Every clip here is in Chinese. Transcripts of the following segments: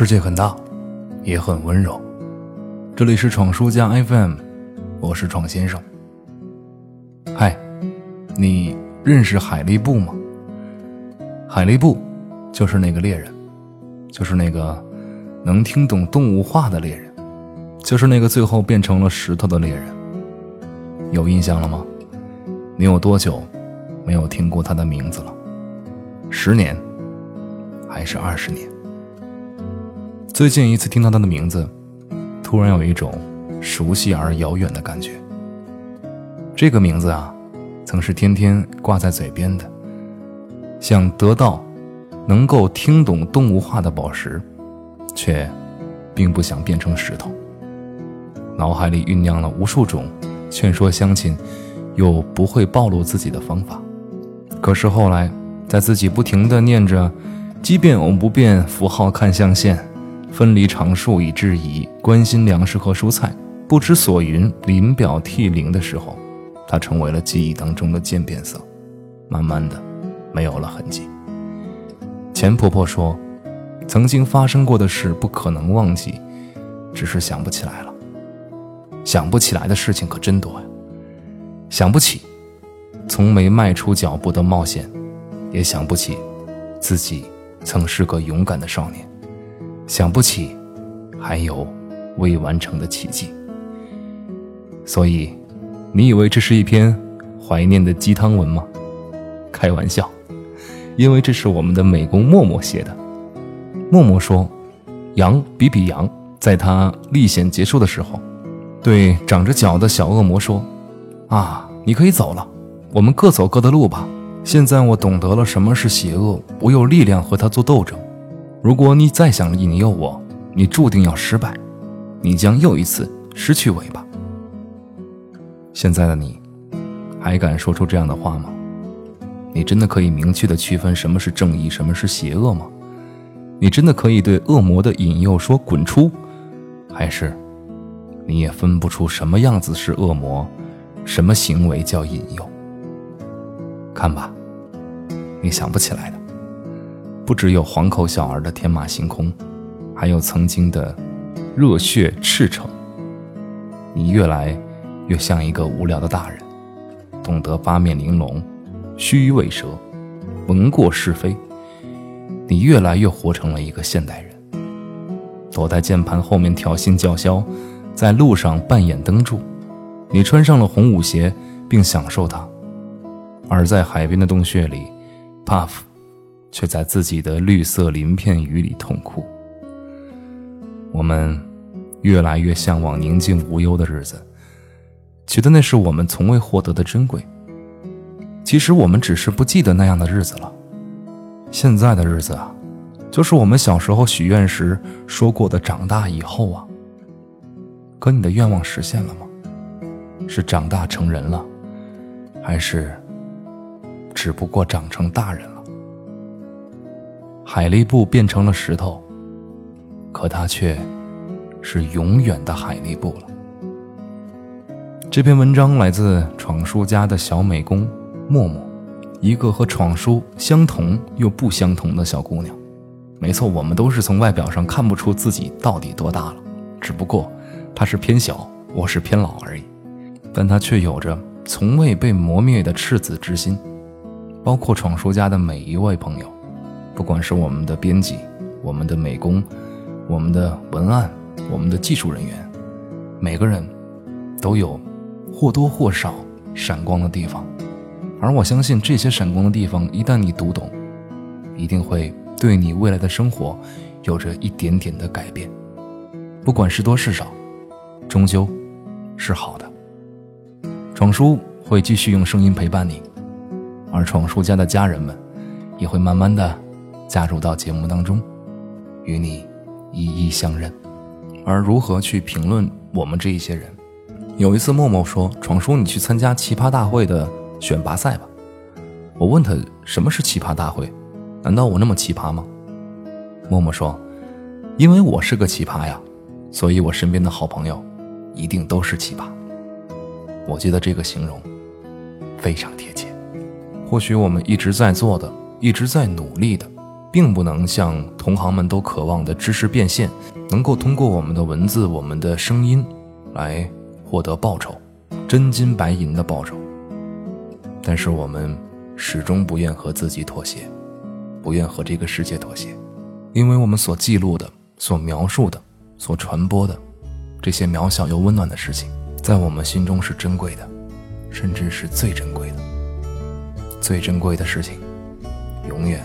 世界很大，也很温柔。这里是闯书家 FM，我是闯先生。嗨，你认识海力布吗？海力布就是那个猎人，就是那个能听懂动物话的猎人，就是那个最后变成了石头的猎人。有印象了吗？你有多久没有听过他的名字了？十年，还是二十年？最近一次听到他的名字，突然有一种熟悉而遥远的感觉。这个名字啊，曾是天天挂在嘴边的，想得到能够听懂动物话的宝石，却并不想变成石头。脑海里酝酿了无数种劝说乡亲又不会暴露自己的方法，可是后来，在自己不停地念着“奇变偶不变，符号看象限”。分离常数以质疑，关心粮食和蔬菜，不知所云，临表涕零的时候，他成为了记忆当中的渐变色，慢慢的没有了痕迹。钱婆婆说：“曾经发生过的事不可能忘记，只是想不起来了。想不起来的事情可真多呀！想不起从没迈出脚步的冒险，也想不起自己曾是个勇敢的少年。”想不起，还有未完成的奇迹。所以，你以为这是一篇怀念的鸡汤文吗？开玩笑，因为这是我们的美工默默写的。默默说：“羊比比羊，在他历险结束的时候，对长着脚的小恶魔说：‘啊，你可以走了，我们各走各的路吧。现在我懂得了什么是邪恶，我有力量和他做斗争。’”如果你再想引诱我，你注定要失败，你将又一次失去尾巴。现在的你，还敢说出这样的话吗？你真的可以明确的区分什么是正义，什么是邪恶吗？你真的可以对恶魔的引诱说滚出，还是你也分不出什么样子是恶魔，什么行为叫引诱？看吧，你想不起来的。不只有黄口小儿的天马行空，还有曾经的热血赤诚。你越来越像一个无聊的大人，懂得八面玲珑、虚伪蛇，闻过是非。你越来越活成了一个现代人，躲在键盘后面挑衅叫嚣，在路上扮演灯柱。你穿上了红舞鞋，并享受它，而在海边的洞穴里，Puff。却在自己的绿色鳞片雨里痛哭。我们越来越向往宁静无忧的日子，觉得那是我们从未获得的珍贵。其实我们只是不记得那样的日子了。现在的日子啊，就是我们小时候许愿时说过的长大以后啊。可你的愿望实现了吗？是长大成人了，还是只不过长成大人了？海力布变成了石头，可它却是永远的海力布了。这篇文章来自闯叔家的小美工默默，一个和闯叔相同又不相同的小姑娘。没错，我们都是从外表上看不出自己到底多大了，只不过她是偏小，我是偏老而已。但她却有着从未被磨灭的赤子之心，包括闯叔家的每一位朋友。不管是我们的编辑、我们的美工、我们的文案、我们的技术人员，每个人都有或多或少闪光的地方，而我相信这些闪光的地方，一旦你读懂，一定会对你未来的生活有着一点点的改变。不管是多是少，终究是好的。闯叔会继续用声音陪伴你，而闯叔家的家人们也会慢慢的。加入到节目当中，与你一一相认。而如何去评论我们这一些人？有一次，默默说：“闯叔，你去参加奇葩大会的选拔赛吧。”我问他：“什么是奇葩大会？难道我那么奇葩吗？”默默说：“因为我是个奇葩呀，所以我身边的好朋友一定都是奇葩。”我觉得这个形容非常贴切。或许我们一直在做的，一直在努力的。并不能像同行们都渴望的知识变现，能够通过我们的文字、我们的声音来获得报酬，真金白银的报酬。但是我们始终不愿和自己妥协，不愿和这个世界妥协，因为我们所记录的、所描述的、所传播的这些渺小又温暖的事情，在我们心中是珍贵的，甚至是最珍贵的。最珍贵的事情，永远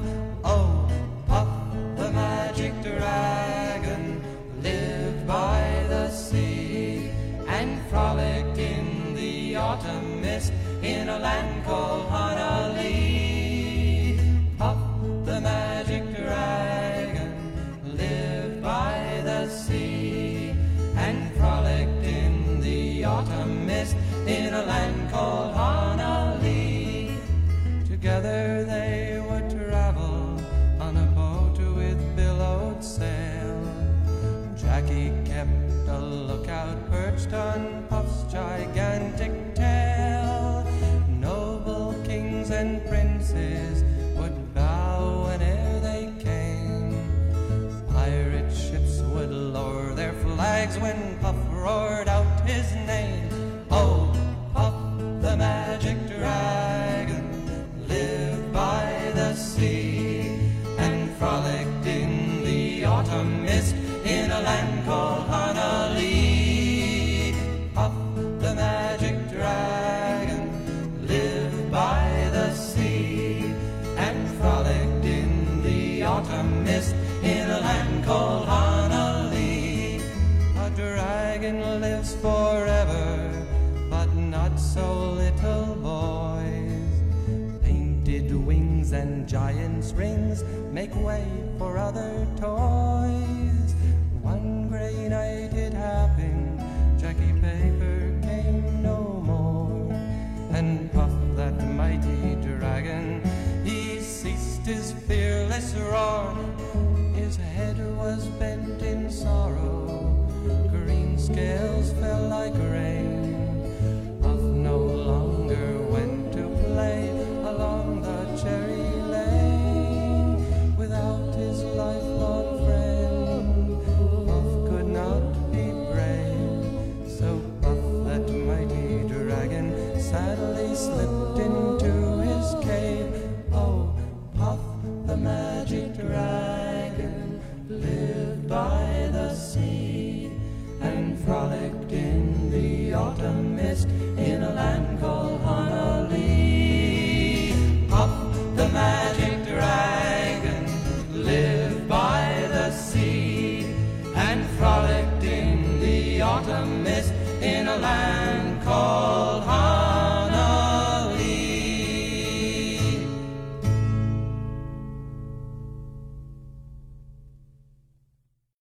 in a land called Honolulu. Puff the magic dragon lived by the sea and frolicked in the autumn mist in a land called Honolulu. Together they would travel on a boat with billowed sail. Jackie kept a lookout perched on Puff's and giant's rings make way for other toys. One gray night it happened, Jackie Paper came no more. And Puff, that mighty dragon, he ceased his fearless roar. His head was bent in sorrow, green scales fell like rain. a land called.